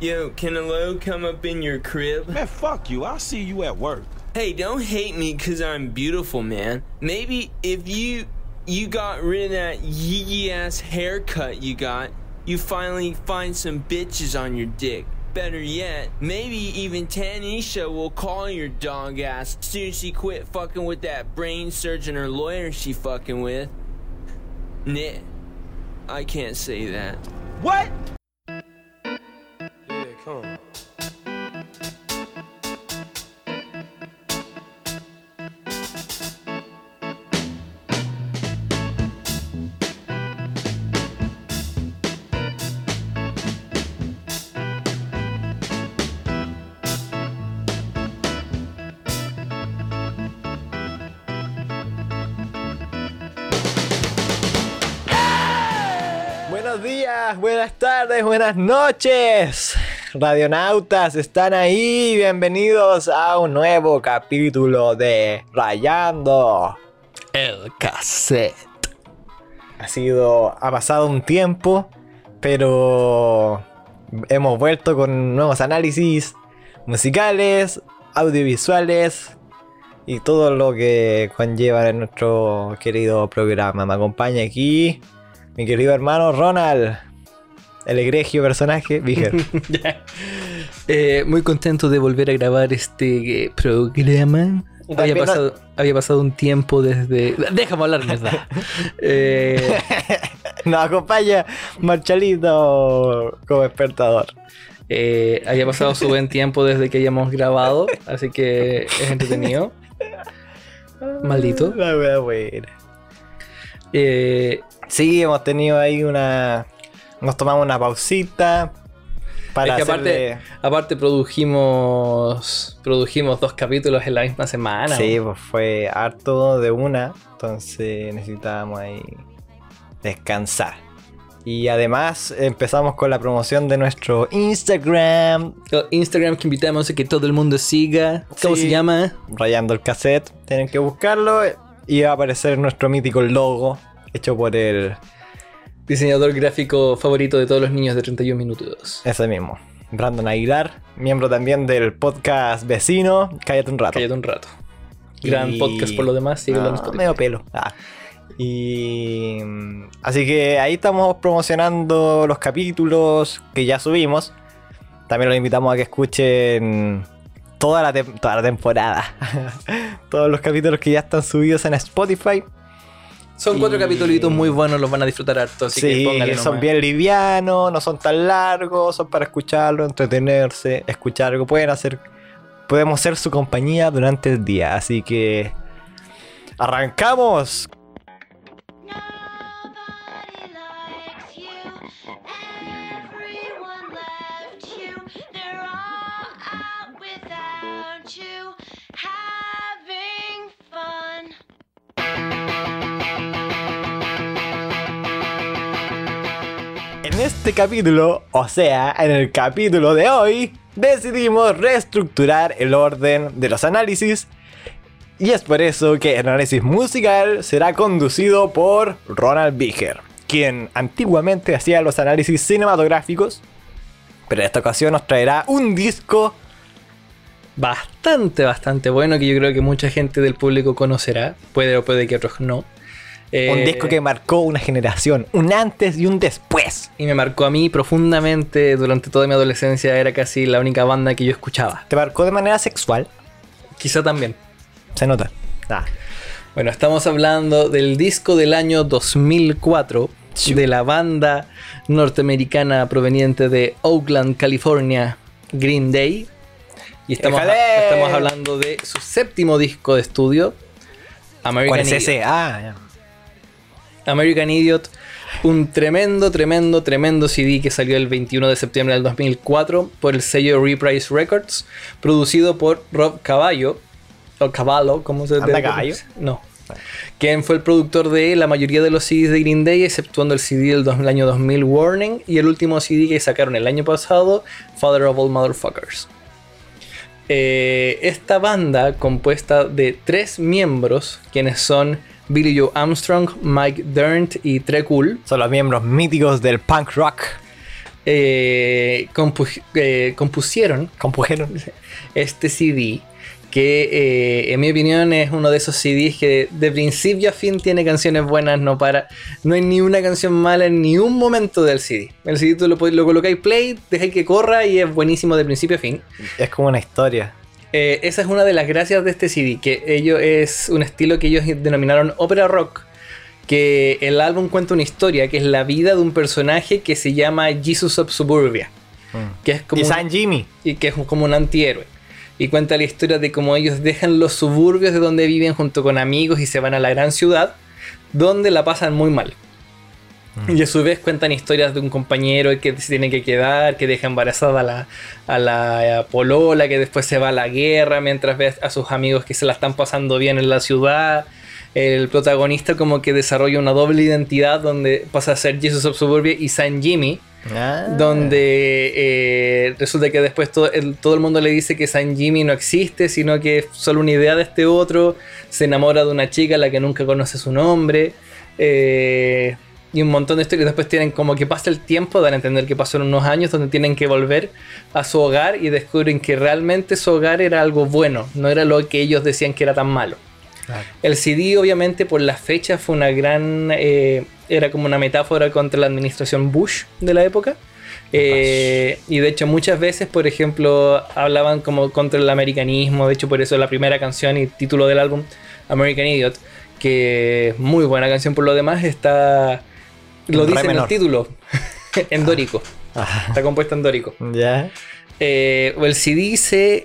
Yo, can a load come up in your crib? Man, fuck you. I'll see you at work. Hey, don't hate me cause I'm beautiful, man. Maybe if you you got rid of that yee ass haircut you got, you finally find some bitches on your dick. Better yet, maybe even Tanisha will call your dog ass soon as she quit fucking with that brain surgeon or lawyer she fucking with. Nah, I can't say that. What? Buenas noches. Radionautas están ahí. Bienvenidos a un nuevo capítulo de Rayando el cassette. Ha sido, ha pasado un tiempo, pero hemos vuelto con nuevos análisis musicales, audiovisuales y todo lo que conlleva en nuestro querido programa. Me acompaña aquí mi querido hermano Ronald, el egregio personaje, Viger. Eh, muy contento de volver a grabar este eh, programa. Había También no- pasado, había pasado un tiempo desde. Déjame hablar, mierda. Eh, Nos acompaña Marchalito como espectador. eh, había pasado su buen tiempo desde que hayamos grabado, así que es entretenido. Maldito. La wea buena. Eh, Sí, hemos tenido ahí una. Nos tomamos una pausita. Para es que aparte, hacerle- aparte produjimos produjimos dos capítulos en la misma semana. Sí, pues fue harto de una. Entonces necesitábamos ahí descansar. Y además empezamos con la promoción de nuestro Instagram, Instagram que invitamos a que todo el mundo siga. ¿Cómo Sí. se llama? rayando el cassette. Tienen que buscarlo y va a aparecer nuestro mítico logo hecho por el Diseñador gráfico favorito de todos los niños de 31 minutos. ese mismo, Brandon Aguilar, miembro también del podcast vecino. Cállate un rato. Cállate un rato. Gran Y- podcast por lo demás, en No, Spotify. medio pelo. Ah. Y así que ahí estamos promocionando los capítulos que ya subimos. También los invitamos a que escuchen toda la, toda la temporada. Todos los capítulos que ya están subidos en Spotify. Son cuatro capítulos muy buenos, los van a disfrutar harto, así que sí, póngale son nomás. bien livianos, no son tan largos, son para escucharlo, entretenerse, escuchar algo. Pueden hacer, podemos ser su compañía durante el día. Así que arrancamos. Este capítulo, o sea, en el capítulo de hoy, decidimos reestructurar el orden de los análisis. Y es por eso que el análisis musical será conducido por Ronald Biger, quien antiguamente hacía los análisis cinematográficos, pero en esta ocasión nos traerá un disco Bastante, bastante bueno que yo creo que mucha gente del público conocerá. Puede o puede que otros no. Un Eh, disco que marcó una generación, un antes y un después. Y me marcó a mí profundamente durante toda mi adolescencia. Era casi la única banda que yo escuchaba. Te marcó de manera sexual, Quizá también. se nota. Ah, Bueno, estamos hablando del disco del año 2004 de la banda norteamericana proveniente de Oakland, California, Green Day. Y estamos, hablando de su séptimo disco de estudio, American ¿Cuál es ese? Ah, ya. American Idiot, un tremendo, tremendo, tremendo CD que salió el 21 de septiembre del 2004 por el sello Reprise Records, producido por Rob Caballo, o Cavallo, ¿cómo se ¿Anda te- caballo? No. Quien fue el productor de la mayoría de los CDs de Green Day, exceptuando el CD del, dos- del año 2000 Warning y el último CD que sacaron el año pasado, Father of All Motherfuckers. Eh, esta banda, compuesta de tres miembros, quienes son Billy Joe Armstrong, Mike Dirnt y Trey Cool, Son los miembros míticos del punk rock. eh, compu- eh, compusieron este CD que eh, en mi opinión es uno de esos CDs que de principio a fin tiene canciones buenas, no para, no hay ni una canción mala en ni un momento del CD. El CD tú lo, lo colocáis play, dejáis que corra y es buenísimo de principio a fin. Es como una historia. Eh, esa es una de las gracias de este CD, que ello es un estilo que ellos denominaron ópera rock, que el álbum cuenta una historia, que es la vida de un personaje que se llama Jesus of Suburbia, Mm. que es como y un- San Jimmy. y que es como un antihéroe. Y cuenta la historia de cómo ellos dejan los suburbios de donde viven junto con amigos y se van a la gran ciudad, donde la pasan muy mal. Y a su vez cuentan historias de un compañero que se tiene que quedar, que deja embarazada a la, a la polola, que después se va a la guerra mientras ve a sus amigos que se la están pasando bien en la ciudad. El protagonista como que desarrolla una doble identidad donde pasa a ser Jesus of Suburbia y San Jimmy, Ah. donde eh, resulta que después todo el, todo el mundo le dice que San Jimmy no existe, sino que es solo una idea de este otro, se enamora de una chica a la que nunca conoce su nombre, eh, y un montón de historias. Después tienen como que pasa el tiempo, dan a entender que pasaron unos años donde tienen que volver a su hogar y descubren que realmente su hogar era algo bueno, no era lo que ellos decían que era tan malo. Claro. El CD, obviamente, por las fechas, fue una gran. eh, era como una metáfora contra la administración Bush de la época. Eh, y de hecho, muchas veces, por ejemplo, hablaban como contra el americanismo. De hecho, por eso la primera canción y título del álbum, American Idiot, que es muy buena canción por lo demás, está. Lo dice en el título, en dórico. Ah, Está compuesta en dórico. ya. Eh, el CD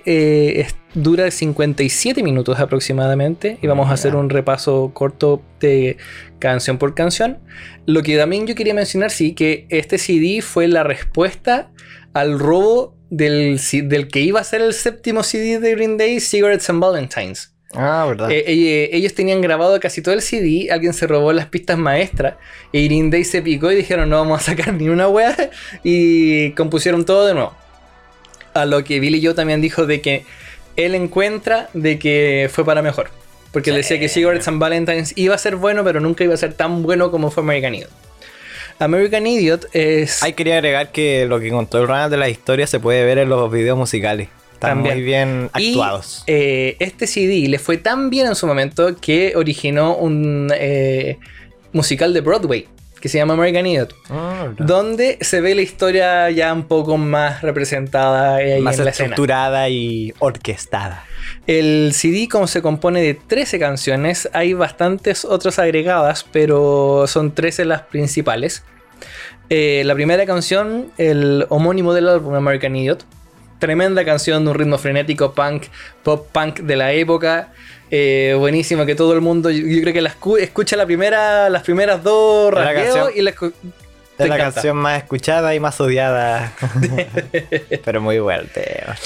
eh, dura 57 minutos aproximadamente y vamos a hacer un repaso corto de canción por canción. Lo que también yo quería mencionar, sí, que este CD fue la respuesta al robo del, del que iba a ser el séptimo CD de Green Day, Cigarettes and Valentines. Ah, verdad. Eh, eh, ellos tenían grabado casi todo el CD, alguien se robó las pistas maestras y Green Day se picó y dijeron no vamos a sacar ni una wea y compusieron todo de nuevo. A lo que Billy Joe también dijo de que él encuentra de que fue para mejor. Porque él decía que Cigarettes and Valentines iba a ser bueno, pero nunca iba a ser tan bueno como fue American Idiot. American Idiot es... Ahí quería agregar que lo que contó el Ronald de la historia se puede ver en los videos musicales. Están También. muy bien Y, actuados. eh, este CD le fue tan bien en su momento que originó un eh, musical de Broadway que se llama American Idiot, donde se ve la historia ya un poco más representada ahí Más en la escena. estructurada y orquestada. El CD, como se compone de 13 canciones, hay bastantes otras agregadas, pero son 13 las principales. Eh, la primera canción, el homónimo del álbum American Idiot. Tremenda canción de un ritmo frenético punk, pop punk de la época. Eh, buenísimo que todo el mundo, yo, yo creo que la escu- escucha la primera, las primeras dos rasgueos y la Es la encanta. canción más escuchada y más odiada. Pero muy buena el tema.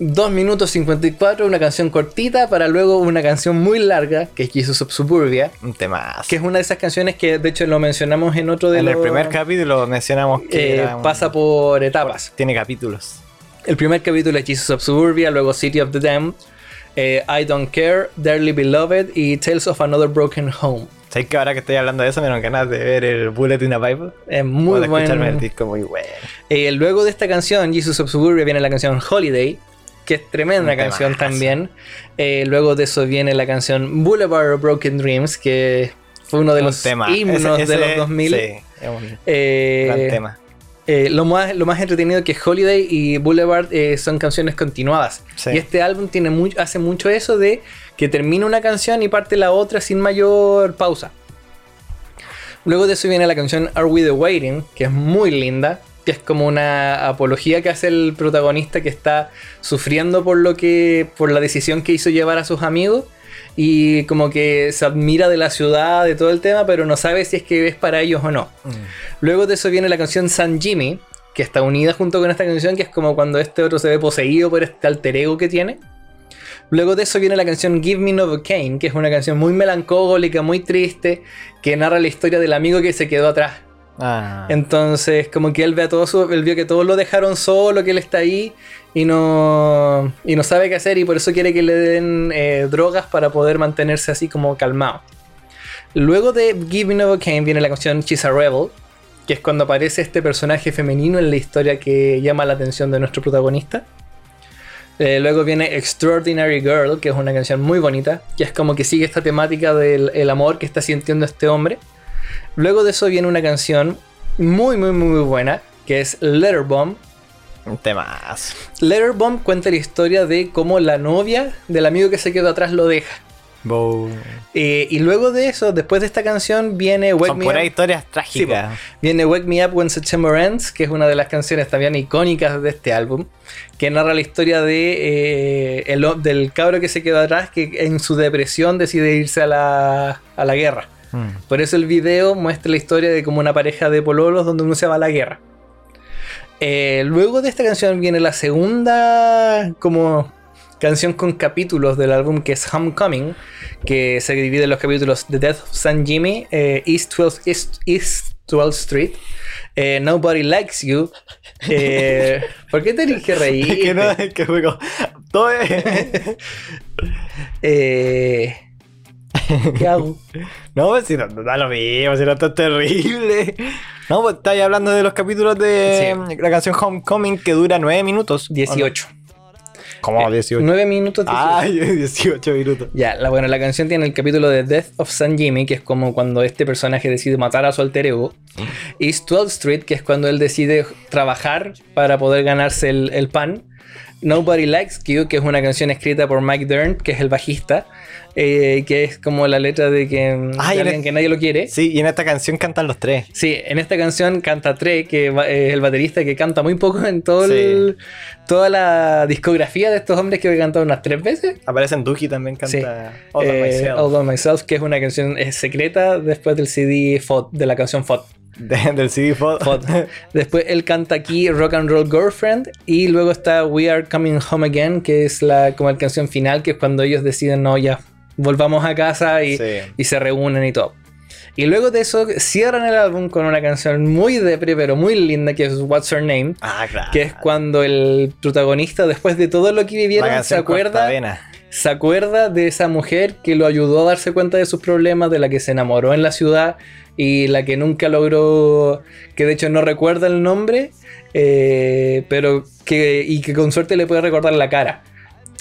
2 minutos 54, una canción cortita para luego una canción muy larga, que es Jesus of Suburbia. Un tema. Que es una de esas canciones que de hecho lo mencionamos en otro de En el los- primer capítulo mencionamos que eh, un- pasa por etapas. tiene capítulos. El primer capítulo es Jesus of Suburbia, luego City of the Damned, eh, I Don't Care, Dearly Beloved y Tales of Another Broken Home. ¿Sabes que ahora que estoy hablando de eso me dan ganas de ver el Bullet in a Bible? Es muy O de escucharme el bueno. disco muy bueno. Eh, luego de esta canción, Jesus of Suburbia, viene la canción Holiday, que es tremenda Un canción temazo. también. Eh, luego de eso viene la canción Boulevard of Broken Dreams, que fue uno de Un los tema. himnos Ese- de los 2000. Sí, es un Eh, gran tema. Eh, lo, más, lo más entretenido que Holiday y Boulevard eh, son canciones continuadas. Sí. Y este álbum tiene hace mucho eso de que termina una canción y parte la otra sin mayor pausa. Luego de eso viene la canción Are We the Waiting, que es muy linda, que es como una apología que hace el protagonista que está sufriendo por lo que por la decisión que hizo llevar a sus amigos y como que se admira de la ciudad, de todo el tema, pero no sabe si es que es para ellos o no. Luego de eso viene la canción San Jimmy, que está unida junto con esta canción, que es como cuando este otro se ve poseído por este alter ego que tiene. Luego de eso viene la canción Give Me Novocaine, que es una canción muy melancólica, muy triste, que narra la historia del amigo que se quedó atrás. Ah, Entonces, como que él ve a todos, él vio que todos lo dejaron solo, que él está ahí y no, y no sabe qué hacer y por eso quiere que le den eh, drogas para poder mantenerse así como calmado. Luego de Give Me Novocaine viene la canción She's a Rebel, que es cuando aparece este personaje femenino en la historia que llama la atención de nuestro protagonista. Eh, luego viene Extraordinary Girl, que es una canción muy bonita, que es como que sigue esta temática del el amor que está sintiendo este hombre. Luego de eso viene una canción muy, muy, muy, muy buena, que es Letterbomb. Un temazo. Letterbomb cuenta la historia de cómo la novia del amigo que se quedó atrás lo deja. Eh, y luego de eso, después de esta canción, viene Wake Son Me Up. historias Sí, trágicas. Viene Wake Me Up When September Ends, que es una de las canciones también icónicas de este álbum, que narra la historia de, eh, el del cabro que se quedó atrás, que en su depresión decide irse a la, a la guerra. Mm. Por eso el video muestra la historia de como una pareja de pololos donde uno se va a la guerra. Eh, luego de esta canción viene la segunda como canción con capítulos del álbum que es Homecoming, que se divide en los capítulos The Death of San Jimmy, eh, East, 12, East, East 12 Street, eh, Nobody Likes You. eh, ¿Por qué tenés que reír? Que no, que Todo es- Eh, ¿Qué hago? No, pues si no, da lo mismo, si no está terrible. No, pues estáis hablando de los capítulos de la canción Homecoming que dura 9 minutos. ¿o no? 18. ¿Cómo 18? 9 minutos. 18. Ay, 18 minutos. Ya, la, bueno, la canción tiene el capítulo de Death of San Jimmy, que es como cuando este personaje decide matar a su alter ego. East 12 Street, que es cuando él decide trabajar para poder ganarse el, el pan. Nobody Likes You, que es una canción escrita por Mike Dern, que es el bajista, eh, que es como la letra de que mm, de en alguien que nadie lo quiere. Sí, y en esta canción cantan los tres. Sí, en esta canción canta Trey, que es el baterista que canta muy poco en todo Sí. el- toda la discografía de estos hombres que he cantado unas tres veces. Aparece en Duki también canta Sí. All Eh, Myself. All By Myself, que es una canción secreta después del CD FOD, de la canción FOD. De- del CD Fod. FOD. después él canta aquí Rock and Roll Girlfriend y luego está We Are Coming Home Again, que es la como la canción final, que es cuando ellos deciden, no, ya, volvamos a casa y, Sí. y se reúnen y todo. Y luego de eso cierran el álbum con una canción muy depre, pero muy linda, que es What's Her Name, Ah, claro. que es cuando el protagonista, después de todo lo que vivieron, se acuerda se acuerda de esa mujer que lo ayudó a darse cuenta de sus problemas, de la que se enamoró en la ciudad y la que nunca logró, que de hecho no recuerda el nombre, eh, pero que, y que con suerte le puede recordar la cara.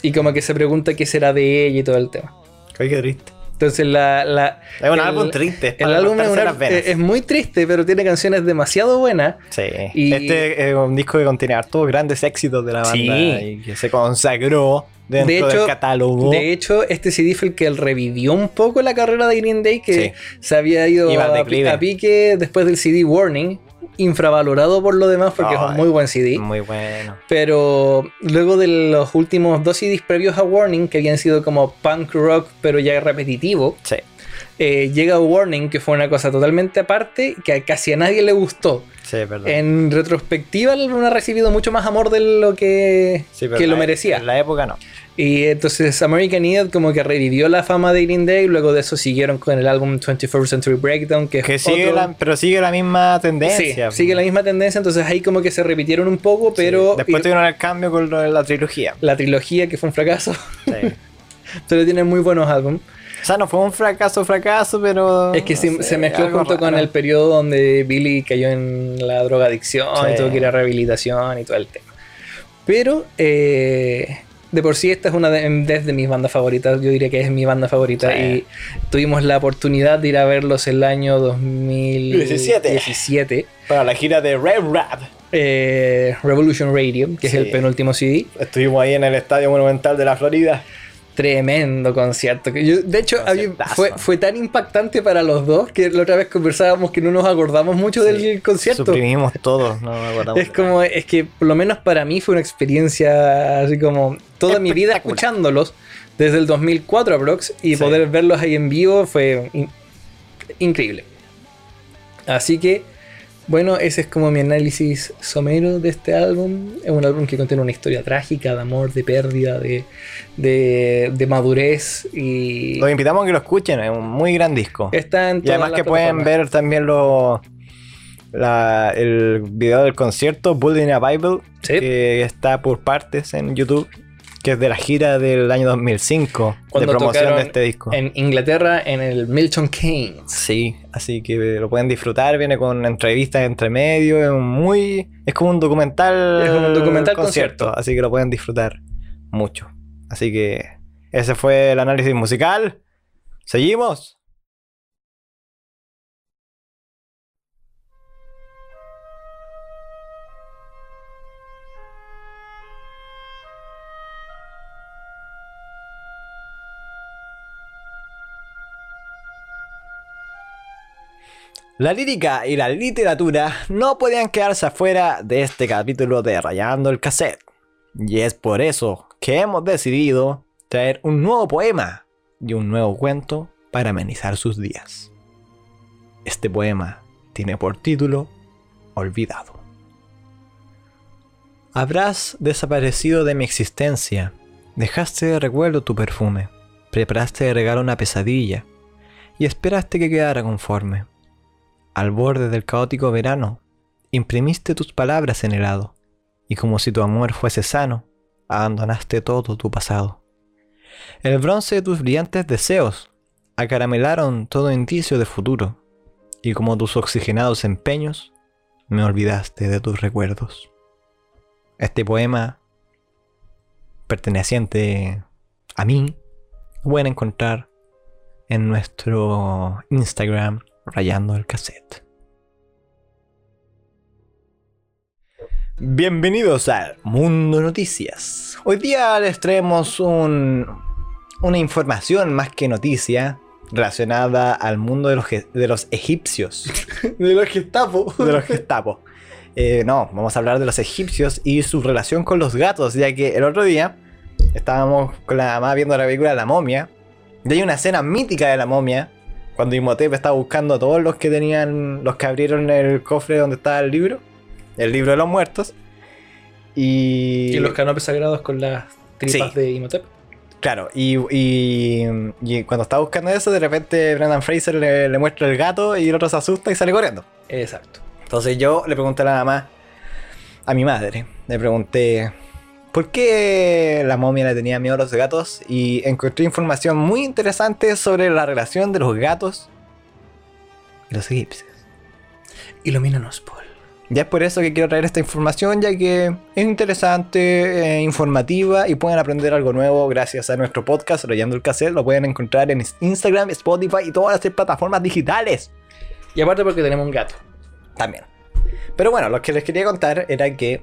Y como que se pregunta qué será de ella y todo el tema. Ay, qué triste. Entonces la... la Es un el- álbum triste. es El álbum es, muy triste, pero tiene canciones demasiado buenas. Sí. y- Este es un disco que contiene hartos grandes éxitos de la banda Sí. y que se consagró dentro De hecho- del catálogo. De hecho, este CD fue el que revivió un poco la carrera de Green Day, que Sí. se había ido a, a pique después del CD Warning, infravalorado por lo demás porque es un muy buen CD. Muy bueno. Pero luego de los últimos dos CDs previos a Warning, que habían sido como punk rock, pero ya repetitivo, Sí. Eh, llega Warning, que fue una cosa totalmente aparte, que casi a nadie le gustó. Sí, perdón. En retrospectiva, el álbum ha recibido mucho más amor de lo que, Sí, que lo la- merecía. En la época no. Y entonces American Idiot como que revivió la fama de Green Day, luego de eso siguieron con el álbum 21st Century Breakdown, que, Que es sigue otro- la, pero sigue la misma Sí, tendencia. sigue la misma tendencia, entonces ahí como que se repitieron un poco, pero Sí. Después y- tuvieron el cambio con la trilogía. la trilogía que fue un fracaso, Sí. pero tienen muy buenos álbumes. O sea, no fue un fracaso, fracaso, pero. Es que no se, sé, se mezcló junto con raro. el periodo donde Billy cayó en la drogadicción Sí. y tuvo que ir a rehabilitación y todo el tema. Pero eh, de por sí esta es una de, desde mis bandas favoritas, yo diría que es mi banda favorita Sí. y tuvimos la oportunidad de ir a verlos el año 2017. Para la gira de Red Rap. eh, Revolution Radio, que Sí. es el penúltimo CD. Estuvimos ahí en el Estadio Monumental de la Florida. Tremendo concierto. yo- de hecho, fue, fue tan impactante para los dos que la otra vez conversábamos que no nos acordamos mucho del concierto. Suprimimos todo, no me acordamos. Es como, es que por lo menos para mí fue una experiencia así como toda mi vida escuchándolos desde el 2004 aprox y Sí. poder verlos ahí en vivo fue in- increíble. Así que, bueno, ese es como mi análisis somero de este álbum. Es un álbum que contiene una historia trágica de amor, de pérdida, de, de, de madurez y Los invitamos a que lo escuchen, es un muy gran disco. está en Y además que pueden ver también lo, la- el video del concierto, Building a Bible, Sí. que está por partes en YouTube. Que es de la gira del año 2005 Cuando de promoción de este disco. En Inglaterra, en el Milton Keynes. Sí, así que lo pueden disfrutar, viene con entrevistas entre medio, es muy es como un documental Es un documental concierto. así que lo pueden disfrutar mucho. Así que ese fue el análisis musical. Seguimos. La lírica y la literatura no podían quedarse afuera de este capítulo de Rayando el Cassette. Y es por eso que hemos decidido traer un nuevo poema y un nuevo cuento para amenizar sus días. Este poema tiene por título Olvidado. Habrás desaparecido de mi existencia, dejaste de recuerdo tu perfume, preparaste de regalo una pesadilla y esperaste que quedara conforme. Al borde del caótico verano, imprimiste tus palabras en helado, y como si tu amor fuese sano, abandonaste todo tu pasado. El bronce de tus brillantes deseos acaramelaron todo indicio de futuro, y como tus oxigenados empeños, me olvidaste de tus recuerdos. Este poema, perteneciente a mí, lo pueden encontrar en nuestro Instagram rayando el cassette. Bienvenidos al Mundo Noticias. Hoy día les traemos un- una información más que noticia relacionada al mundo de los, de los egipcios. De los Gestapo. De los Gestapo. Eh, no, vamos a hablar de los egipcios y su relación con los gatos, ya que el otro día estábamos con la mamá viendo la película La momia. Y hay una escena mítica de la momia cuando Imhotep estaba buscando a todos los que tenían, los que abrieron el cofre donde estaba el libro, el libro de los muertos. Y, Y los canapés sagrados con las tripas Sí. de Imhotep. Claro, y, y, y cuando estaba buscando eso, de repente Brendan Fraser le, le muestra el gato y el otro se asusta y sale corriendo. Exacto. Entonces yo le pregunté a la mamá, a mi madre, le pregunté por qué la momia le tenía miedo a los gatos y encontré información muy interesante sobre la relación de los gatos y los egipcios. Ilumínanos, Paul. Ya es por eso que quiero traer esta información, ya que es interesante, eh, informativa y pueden aprender algo nuevo gracias a nuestro podcast Rayando el Cassette. Lo pueden encontrar en Instagram, Spotify y todas las plataformas digitales. Y aparte porque tenemos un gato. También. Pero bueno, lo que les quería contar era que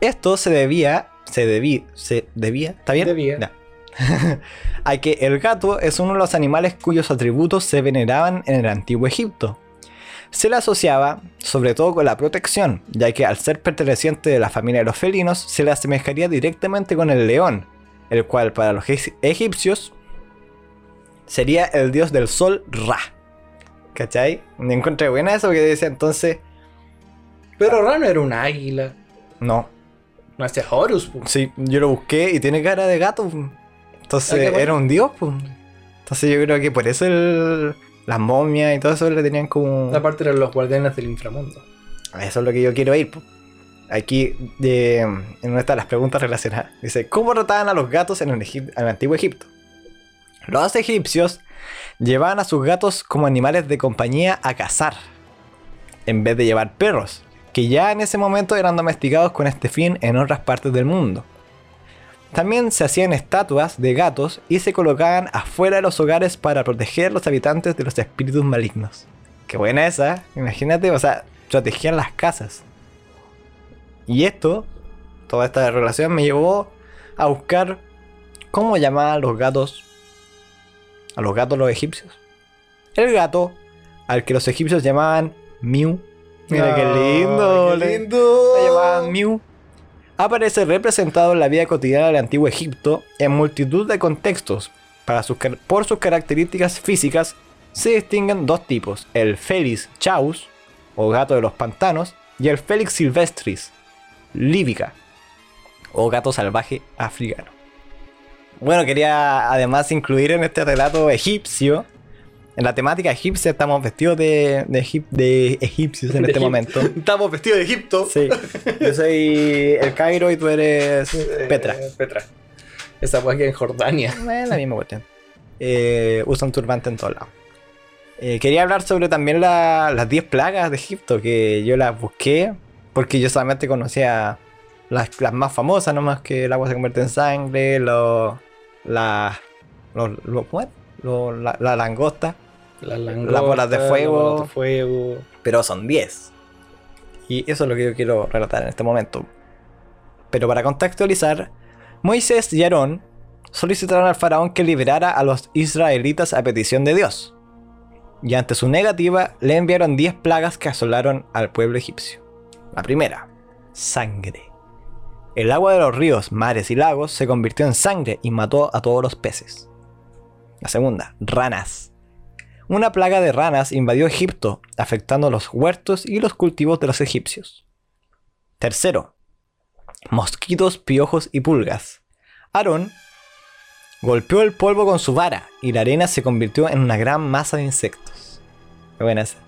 esto se debía, se debía, se debía, ¿está bien? Debía. A que el gato es uno de los animales cuyos atributos se veneraban en el antiguo Egipto. Se le asociaba sobre todo con la protección, ya que al ser perteneciente de la familia de los felinos se le asemejaría directamente con el león, el cual para los egip- egipcios sería el dios del sol Ra. ¿Cachai? Me encontré buena eso que decía entonces, Pero Rano era un águila. No, No es Horus, pu. Sí, yo lo busqué y tiene cara de gato. Entonces Ah, bueno. era un dios. Entonces yo creo que por eso el- las momias y todo eso le tenían como... Aparte eran los guardianes del inframundo. Eso es lo que yo quiero ir. pu. Aquí de, en una de las preguntas relacionadas. Dice, ¿cómo trataban a los gatos en el, en el antiguo Egipto? Los egipcios llevaban a sus gatos como animales de compañía a cazar, en vez de llevar perros, que ya en ese momento eran domesticados con este fin en otras partes del mundo. También se hacían estatuas de gatos y se colocaban afuera de los hogares para proteger a los habitantes de los espíritus malignos. Qué buena esa, imagínate, o sea, protegían las casas. Y esto, toda esta relación me llevó a buscar cómo llamaban los gatos, a los gatos los egipcios. El gato, al que los egipcios llamaban Miu. Mira qué lindo, qué lindo. llamaban Miu. Aparece representado en la vida cotidiana del antiguo Egipto en multitud de contextos. Para sus por sus características físicas se distinguen dos tipos, el Felis chaus, o gato de los pantanos, y el Felix silvestris, líbica, o gato salvaje africano. Bueno, quería además incluir en este relato egipcio en la temática egipcia estamos vestidos de, de, egip- de egipcios en De este momento. Estamos vestidos de Egipto. Sí. Yo soy el Cairo y tú eres Eh, Petra. Petra. Esa pues aquí en Jordania. Eh, la misma cuestión. Eh, usan turbante en todos lados. Eh, quería hablar sobre también la- las 10 plagas de Egipto, que yo las busqué, porque yo solamente conocía las, las más famosas, nomás que el agua se convierte en sangre, lo, la, lo- lo- ¿cómo es? Lo- la, la langosta, Las Las bolas de fuego. Las bolas de fuego. pero son 10. Y eso es lo que yo quiero relatar en este momento. Pero para contextualizar, Moisés y Aarón solicitaron al faraón que liberara a los israelitas a petición de Dios. Y ante su negativa, le enviaron 10 plagas que asolaron al pueblo egipcio. La primera, sangre. El agua de los ríos, mares y lagos se convirtió en sangre y mató a todos los peces. La segunda, ranas. Una plaga de ranas invadió Egipto, afectando los huertos y los cultivos de los egipcios. Tercero, mosquitos, piojos y pulgas. Aarón golpeó el polvo con su vara y la arena se convirtió en una gran masa de insectos. Qué buena esa.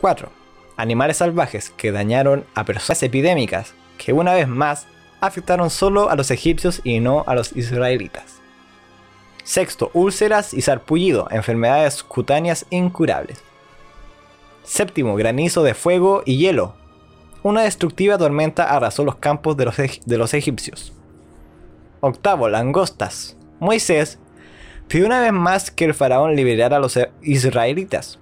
4. Animales salvajes que dañaron a personas epidémicas que una vez más afectaron solo a los egipcios y no a los israelitas. Sexto, úlceras y sarpullido, enfermedades cutáneas incurables. Séptimo, granizo de fuego y hielo. Una destructiva tormenta arrasó los campos de los, de los egipcios. Octavo, langostas. Moisés pidió una vez más que el faraón liberara a los e- israelitas.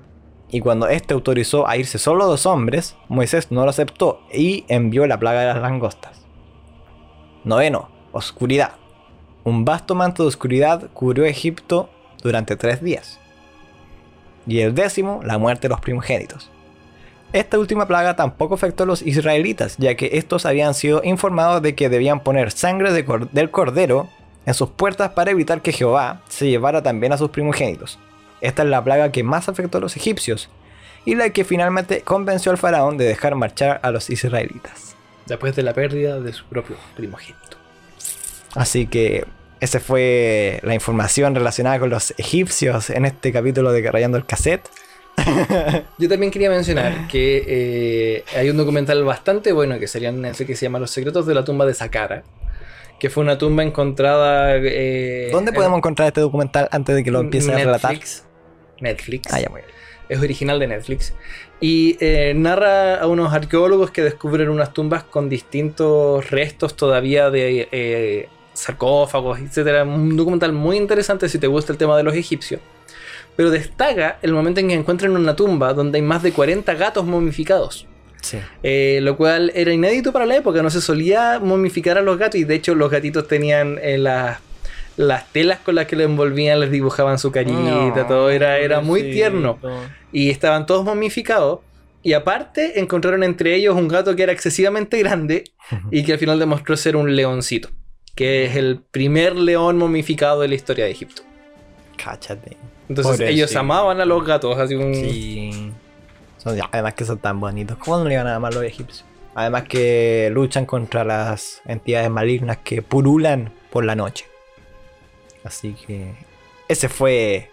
Y cuando éste autorizó a irse solo dos hombres, Moisés no lo aceptó y envió la plaga de las langostas. Noveno, oscuridad. Un vasto manto de oscuridad cubrió Egipto durante tres días. Y el décimo, la muerte de los primogénitos. Esta última plaga tampoco afectó a los israelitas, ya que estos habían sido informados de que debían poner sangre del cordero en sus puertas para evitar que Jehová se llevara también a sus primogénitos. Esta es la plaga que más afectó a los egipcios y la que finalmente convenció al faraón de dejar marchar a los israelitas. Después de la pérdida de su propio primogénito. Así que esa fue la información relacionada con los egipcios en este capítulo de Rayando el Cassette. Yo también quería mencionar que eh, hay un documental bastante bueno que sería en Netflix que se llama Los secretos de la tumba de Saqqara. Que fue una tumba encontrada. eh, ¿Dónde en podemos encontrar este documental antes de que lo empiece a relatar? Netflix. Netflix. Ah, ya, muy bien. es original de Netflix. Y eh, narra a unos arqueólogos que descubren unas tumbas con distintos restos todavía de sarcófagos, etc. Un documental muy interesante si te gusta el tema de los egipcios. Pero destaca el momento en que encuentran una tumba donde hay más de 40 gatos momificados. Sí. Eh, lo cual era inédito para la época, no se solía momificar a los gatos y de hecho los gatitos tenían eh, las, las telas con las que lo envolvían, les dibujaban su carita, todo era, era muy tierno y estaban todos momificados. Y aparte encontraron entre ellos un gato que era excesivamente grande y que al final demostró ser un leoncito, que es el primer león momificado de la historia de Egipto. Cáchate. Entonces ellos amaban a los gatos, así un... Sí. Son- además que son tan bonitos. ¿Cómo no le iban a amar los egipcios? Además que luchan contra las entidades malignas que purulan por la noche. Así que ese fue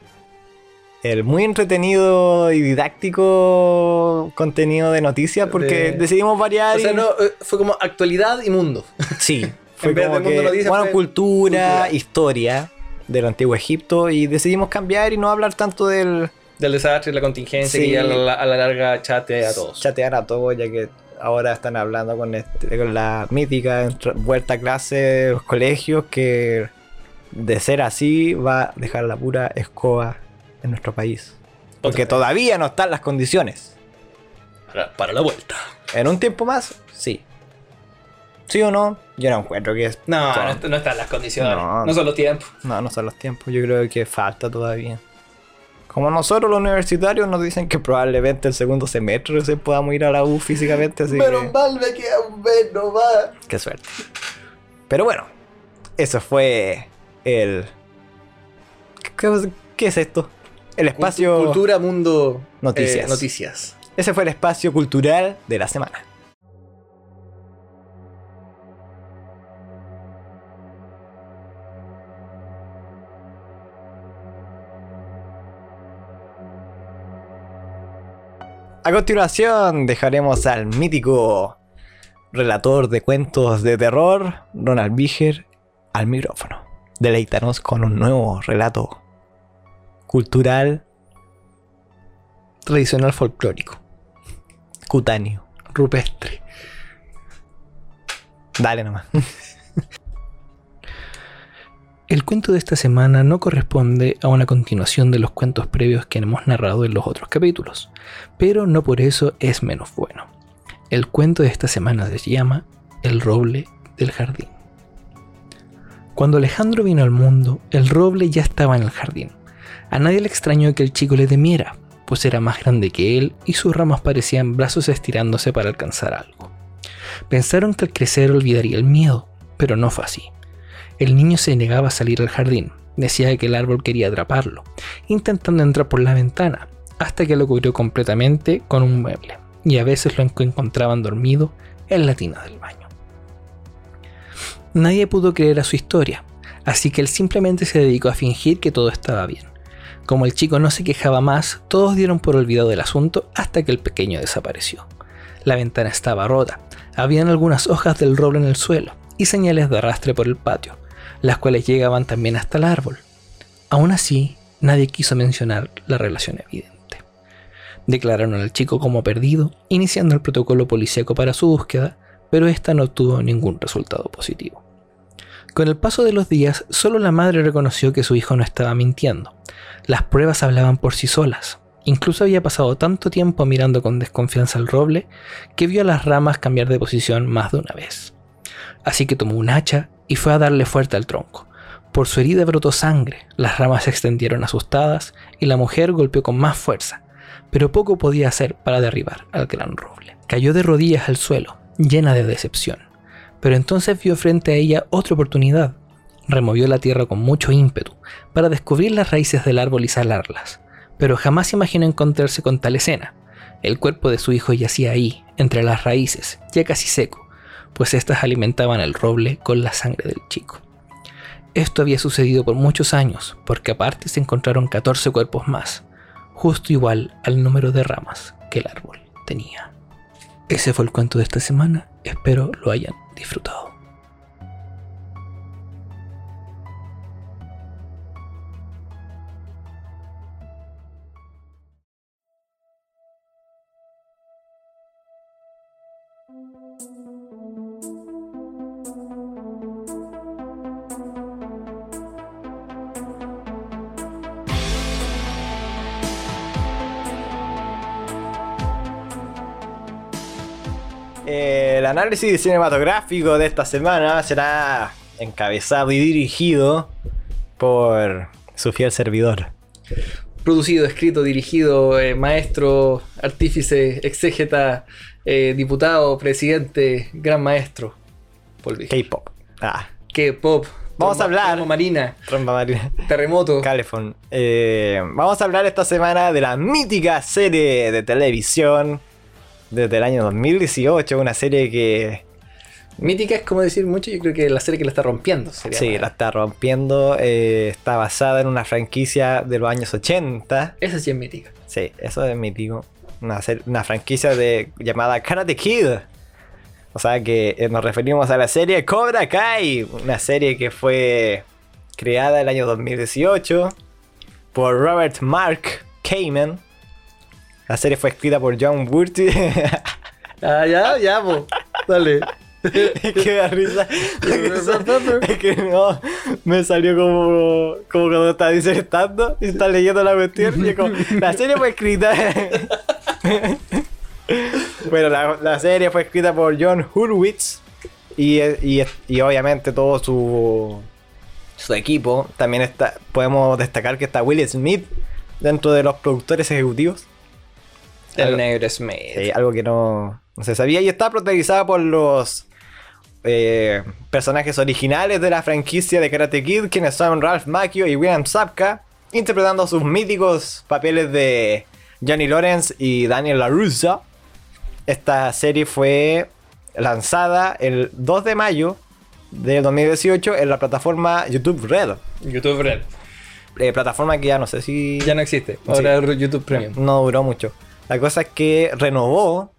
el muy entretenido y didáctico contenido de noticias porque De- decidimos variar. O sea, y- no, eh, fue como actualidad y mundo. Sí, fue vez como mundo que, noticias bueno, fue cultura, cultura. historia del antiguo Egipto y decidimos cambiar y no hablar tanto del Del desastre, la contingencia Sí. que ya a la, a la larga chatea a todos. chatear a todos, ya que ahora están hablando con, este- con la mítica vuelta a clase de los colegios que de ser así va a dejar la pura escoba en nuestro país. Porque Otra vez. todavía no están las condiciones. Para, para la vuelta. En un tiempo más, sí. ¿Sí o no? Yo no encuentro que es... No, No. no, est- no están las condiciones. No. No, son los tiempos. No, no son los tiempos. Yo creo que falta todavía. Como nosotros los universitarios nos dicen que probablemente el segundo semestre se podamos ir a la U físicamente, así que... mal me queda un mes nomás. Qué suerte. Pero bueno, eso fue el... ¿Qué, qué es esto? El espacio... Cultura, mundo, Noticias. eh, noticias. Ese fue el espacio cultural de la semana. A continuación dejaremos al mítico relator de cuentos de terror, Ronald Biger, al micrófono. Deleítanos con un nuevo relato cultural Tradicional folclórico. cutáneo. Rupestre. Dale nomás. El cuento de esta semana no corresponde a una continuación de los cuentos previos que hemos narrado en los otros capítulos, pero no por eso es menos bueno. El cuento de esta semana se llama El roble del jardín. Cuando Alejandro vino al mundo, el roble ya estaba en el jardín. A nadie le extrañó que el chico le temiera, pues era más grande que él y sus ramas parecían brazos estirándose para alcanzar algo. Pensaron que al crecer olvidaría el miedo, pero no fue así. El niño se negaba a salir al jardín, decía que el árbol quería atraparlo, intentando entrar por la ventana, hasta que lo cubrió completamente con un mueble, y a veces lo encontraban dormido en la tina del baño. Nadie pudo creer a su historia, así que él simplemente se dedicó a fingir que todo estaba bien. Como el chico no se quejaba más, todos dieron por olvidado el asunto hasta que el pequeño desapareció. La ventana estaba rota, habían algunas hojas del roble en el suelo y señales de arrastre por el patio, las cuales llegaban también hasta el árbol. Aún así, nadie quiso mencionar la relación evidente. Declararon al chico como perdido, iniciando el protocolo policíaco para su búsqueda, pero esta no obtuvo ningún resultado positivo. Con el paso de los días, solo la madre reconoció que su hijo no estaba mintiendo. Las pruebas hablaban por sí solas. Incluso había pasado tanto tiempo mirando con desconfianza el roble que vio las ramas cambiar de posición más de una vez. Así que tomó un hacha y fue a darle fuerte al tronco. Por su herida brotó sangre, las ramas se extendieron asustadas y la mujer golpeó con más fuerza, pero poco podía hacer para derribar al gran roble. Cayó de rodillas al suelo, llena de decepción, pero entonces vio frente a ella otra oportunidad. Removió la tierra con mucho ímpetu para descubrir las raíces del árbol y salarlas, pero jamás imaginó encontrarse con tal escena. El cuerpo de su hijo yacía ahí, entre las raíces, ya casi seco, pues éstas alimentaban el roble con la sangre del chico. Esto había sucedido por muchos años, porque aparte se encontraron 14 cuerpos más, justo igual al número de ramas que el árbol tenía. Ese fue el cuento de esta semana, espero lo hayan disfrutado. El análisis cinematográfico de esta semana será encabezado y dirigido por su fiel servidor. Producido, escrito, dirigido, eh, maestro, artífice, exégeta, eh, diputado, presidente, gran maestro. K-pop. Ah, K-pop. Vamos a hablar. Termo Marina. marina. Terremoto. California. Eh, vamos a hablar esta semana de la mítica serie de televisión desde el año 2018. Una serie que Mítica es como decir mucho, yo creo que la serie que la está rompiendo. sería sí, la- está rompiendo. eh, está basada en una franquicia de los años 80. Esa sí es mítica. Sí, eso es mítico. Una, una franquicia de, llamada Karate Kid. O sea que eh, nos referimos a la serie Cobra Kai. Una serie que fue creada el año 2018 por Robert Mark Kamen. La serie fue escrita por John Burty. Ah, ya, ya, po. Dale. Es que me da risa. Es que no, me salió como, como cuando estaba disertando y está leyendo la cuestión. Y es como, la serie fue escrita. bueno, la, la serie fue escrita por John Hurwitz y, y, y obviamente todo su, su equipo. También está, podemos destacar que está Will Smith dentro de los productores ejecutivos. El negro Smith. Algo que no, no se sabía. Y está protagonizada por los eh, personajes originales de la franquicia de Karate Kid, quienes son Ralph Macchio y William Sapka, interpretando sus míticos papeles de Johnny Lawrence y Daniel LaRusso. Esta serie fue lanzada el 2 de mayo de 2018 en la plataforma YouTube Red. YouTube Red. Eh, plataforma que ya no sé si Ya no existe. Ahora YouTube Premium. no duró mucho. La cosa es que renovó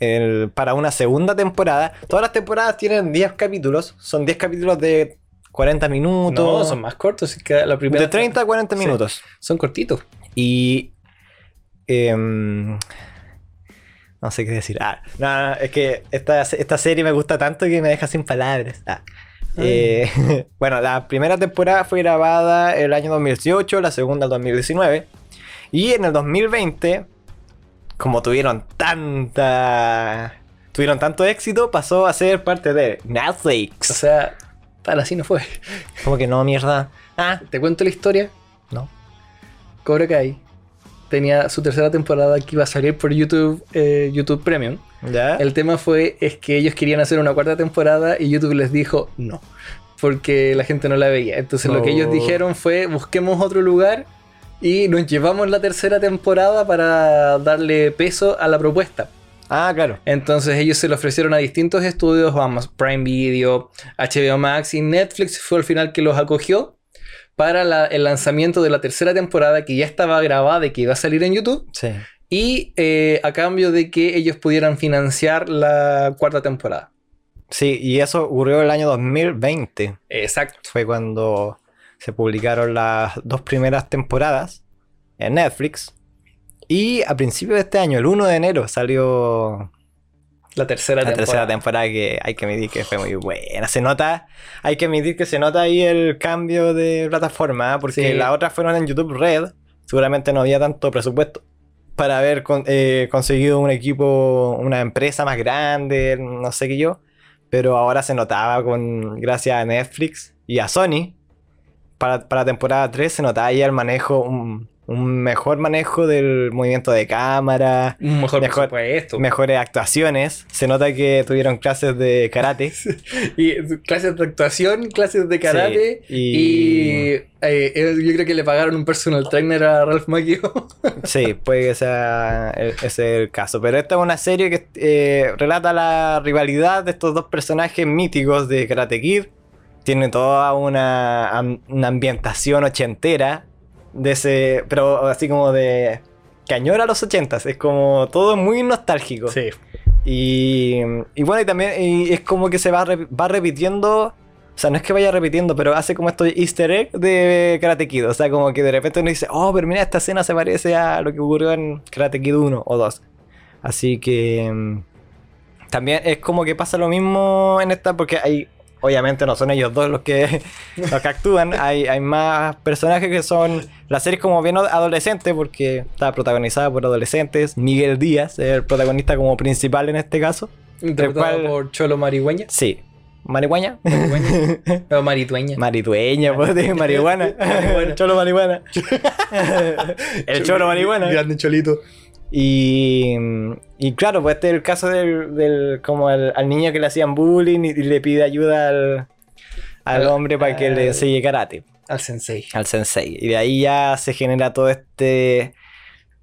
el- para una segunda temporada. Todas las temporadas tienen 10 capítulos. Son 10 capítulos de 40 minutos. No, son más cortos. es que la primera de 30 a 40 Sí. minutos. Son cortitos. Y. em, no sé qué decir. Ah, no, no, es que esta, esta serie me gusta tanto que me deja sin palabras. Ah. Eh, bueno, la primera temporada fue grabada el año 2018, la segunda el 2019. Y en el 2020, como tuvieron tanta. Tuvieron tanto éxito, pasó a ser parte de Netflix. O sea, tal así no fue. como que no, mierda. Ah, ¿Te cuento la historia? no. Cobra Kai tenía su tercera temporada que iba a salir por YouTube, eh, YouTube Premium. ¿Ya? El tema fue es que ellos querían hacer una cuarta temporada y YouTube les dijo no, porque la gente no la veía. Entonces lo que ellos Oh. dijeron fue busquemos otro lugar y nos llevamos la tercera temporada para darle peso a la propuesta. Ah, claro. Entonces ellos se lo ofrecieron a distintos estudios, vamos, Prime Video, HBO Max y Netflix fue al final que los acogió para la- el lanzamiento de la tercera temporada que ya estaba grabada y que iba a salir en YouTube Sí. y eh, a cambio de que ellos pudieran financiar la cuarta temporada. Sí, y eso ocurrió el año 2020. Exacto. Fue cuando se publicaron las dos primeras temporadas en Netflix. Y a principios de este año, el 1 de enero, salió La tercera la temporada. tercera temporada que hay que admitir que fue muy buena. Se nota, hay que admitir que se nota ahí el cambio de plataforma, ¿eh? porque Sí. las otras fueron en YouTube Red. Seguramente no había tanto presupuesto para haber con- eh, conseguido un equipo, una empresa más grande, no sé qué yo. Pero ahora se notaba con, gracias a Netflix y a Sony, para, para temporada 3 se notaba ya el manejo, un, un mejor manejo del movimiento de cámara, Un mejor, Mejor- mejores actuaciones. Se nota que tuvieron clases de karate. Y clases de actuación, clases de karate. Sí, y y- eh, eh, yo creo que le pagaron un personal trainer a Ralph Macchio. Sí, puede que sea ese es el caso. Pero esta es una serie que eh, relata la rivalidad de estos dos personajes míticos de Karate Kid. Tiene toda una, una ambientación ochentera. De ese, pero así como de... Que añora los ochentas. Es como todo muy nostálgico. sí. Y, y bueno, y también y es como que se va, va repitiendo. O sea, no es que vaya repitiendo, pero hace como estos easter egg de Karate Kid. O sea, como que de repente uno dice, oh, pero mira, esta escena se parece a lo que ocurrió en Karate Kid 1 o 2. Así que mm, también es como que pasa lo mismo en esta, porque hay, obviamente no son ellos dos los que, los que actúan, hay, hay más personajes que son, la serie es como bien adolescente, porque está protagonizada por adolescentes, Miguel Díaz es el protagonista como principal en este caso. Interpretado cual- por Cholo Marihueña. Sí, marihuana. Marihueña. No, Maritueña. Maritueña, pues, de marihuana. Marihuana. cholo marihuana. el cholo marihuana. Grande Cholito. Y, y claro, pues este es el caso del, del- como al, al niño que le hacían bullying y, y le pide ayuda al, al hombre para que le enseñe karate, Al sensei. al sensei. Y de ahí ya se genera todo este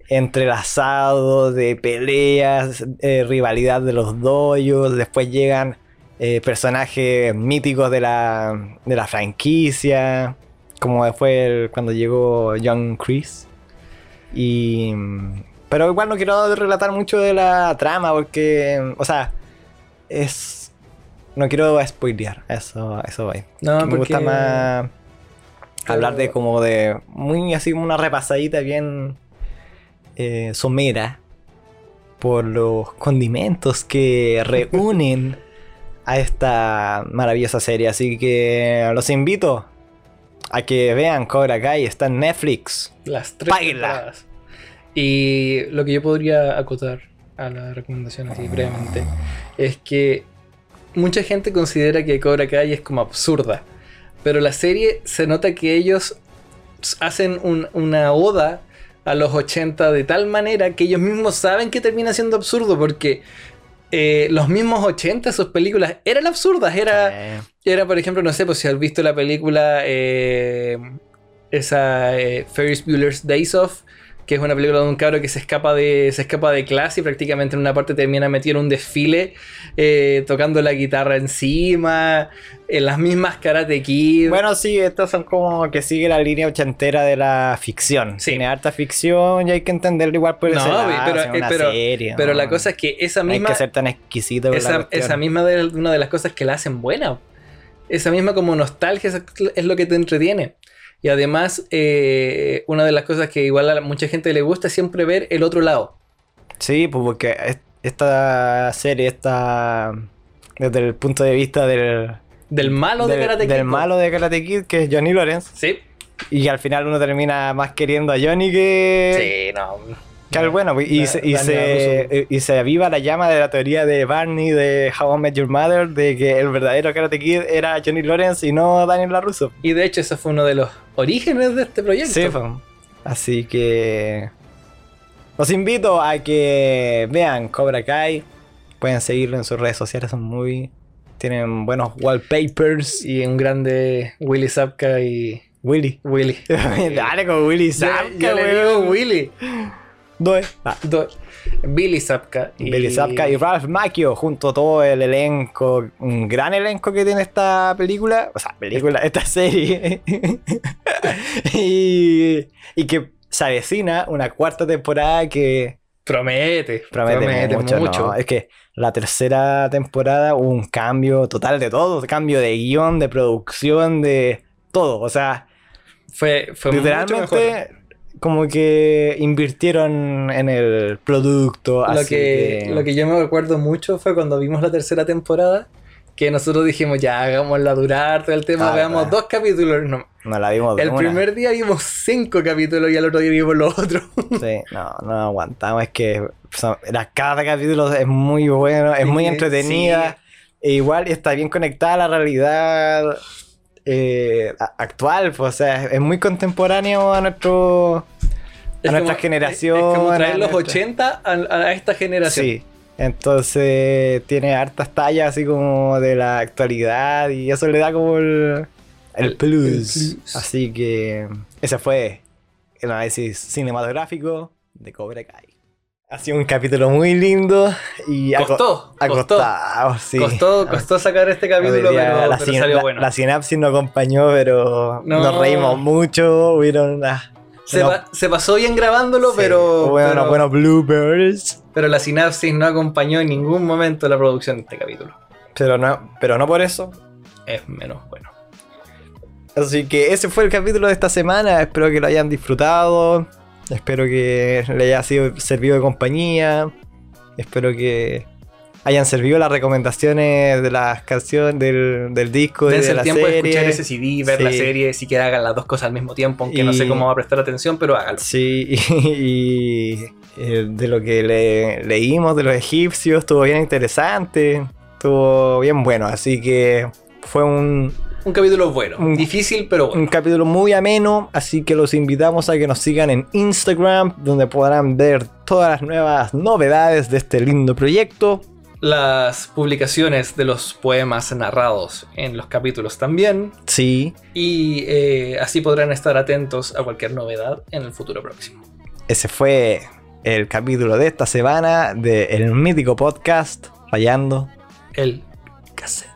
entrelazado de peleas, eh, rivalidad de los doyos. Después llegan eh, personajes míticos de la, de la franquicia, como fue el- cuando llegó John Chris. Y, pero igual no quiero relatar mucho de la trama porque, o sea, es... No quiero spoilear, eso, eso voy. No, me gusta más hablar de como de... Muy así como una repasadita bien eh, somera por los condimentos que reúnen a esta maravillosa serie. Así que los invito a que vean Cobra Kai, está en Netflix. Las tres Páguenla. temporadas. Y lo que yo podría acotar a la recomendación así brevemente es que mucha gente considera que Cobra Kai es como absurda. Pero la serie se nota que ellos hacen un- una oda a los 80 de tal manera que ellos mismos saben que termina siendo absurdo porque eh, los mismos 80, sus películas eran absurdas. Era, Eh, era, por ejemplo, no sé, pues si has visto la película, eh, esa eh, Ferris Bueller's Days Off, que es una película de un cabro que se escapa de, se escapa de clase y prácticamente en una parte termina metido en un desfile eh, tocando la guitarra encima, en las mismas Karate Kid. Bueno, sí, estos son como que sigue la línea ochentera de la ficción. Sí. Tiene harta ficción y hay que entenderlo igual por No, ese lado, pero- es una pero- serie, pero ¿no? la cosa es que esa No hay misma, que ser tan exquisito esa, esa misma de una de las cosas que la hacen buena. Esa misma como nostalgia es lo que te entretiene. Y además, eh, una de las cosas que igual a mucha gente le gusta es siempre ver el otro lado. Sí, pues porque es- esta serie está desde el punto de vista del, Del malo de del- Karate Kid. del malo de Karate Kid, que es Johnny Lawrence. Sí. Y al final uno termina más queriendo a Johnny que, Sí, no. Al bueno. Y, se, y, se, y se aviva la llama de la teoría de Barney de How I Met Your Mother de que el verdadero Karate Kid era Johnny Lawrence y no Daniel LaRusso. Y de hecho, ese fue uno de los orígenes de este proyecto. Sí. Así que los invito a que vean Cobra Kai. Pueden seguirlo en sus redes sociales, son muy. Tienen buenos wallpapers. Y un grande Willy Zapka y Willy. Willy. Dale con Willy Zapka, le digo weón. Willy. Doe. Ah, Do- Billy Zapka. y- Billy Zapka y Ralph Macchio junto a todo el elenco, un gran elenco que tiene esta película, o sea, película, esta serie, y, y que se avecina una cuarta temporada que Promete. promete, mucho, ¿no? Es que la tercera temporada hubo un cambio total de todo, cambio de guion, de producción, de todo, o sea, Fue, fue mucho mejor. Como que invirtieron en el producto, Lo así que, que- lo que yo me acuerdo mucho fue cuando vimos la tercera temporada. Que nosotros dijimos, ya hagámosla durar todo el tema, Ah, veamos dos capítulos. No, no la vimos El una. primer día vimos cinco capítulos y al otro día vimos los otros. Sí, no, no aguantamos. Es que son- la, cada capítulo es muy bueno, es muy Sí, entretenida. E igual está bien conectada a la realidad eh, actual. pues, o sea, es, muy contemporáneo a nuestro. A Es nuestra como- generación. Es como traer los nuestra- 80 a, a esta generación. Sí. Entonces tiene hartas tallas así como de la actualidad y eso le da como el, el, El- plus. el plus. Así que ese fue el análisis cinematográfico de Cobra Kai. Ha sido un capítulo muy lindo y Costó, costó. sí. Costó, costó sacar este capítulo, pero, la, pero sin- salió la- bueno. la sinapsis no acompañó, pero No. nos reímos mucho. Hubieron unas. se, unos- pa- se pasó bien grabándolo, sí, pero, unos pero, buenos bloopers. pero la sinapsis no acompañó en ningún momento la producción de este capítulo. Pero no, pero no por eso. Es menos bueno. Así que ese fue el capítulo de esta semana. Espero que lo hayan disfrutado. Espero que le haya sido servido de compañía. Espero que hayan servido las recomendaciones de las canciones del, del disco y Dense de el la tiempo de serie. escuchar ese CD, ver la serie, si quieren hagan las dos cosas al mismo tiempo, aunque no sé cómo va a prestar atención, pero háganlo. Sí, y, y, eh, de lo que le- leímos de los egipcios estuvo bien interesante. Estuvo bien bueno. Así que fue un, Un capítulo bueno, Un- difícil, pero bueno. un capítulo muy ameno, así que los invitamos a que nos sigan en Instagram, donde podrán ver todas las nuevas novedades de este lindo proyecto. Las publicaciones de los poemas narrados en los capítulos también. Sí, Y eh, así podrán estar atentos a cualquier novedad en el futuro próximo. ese fue el capítulo de esta semana del mítico podcast Rayando. El cassette.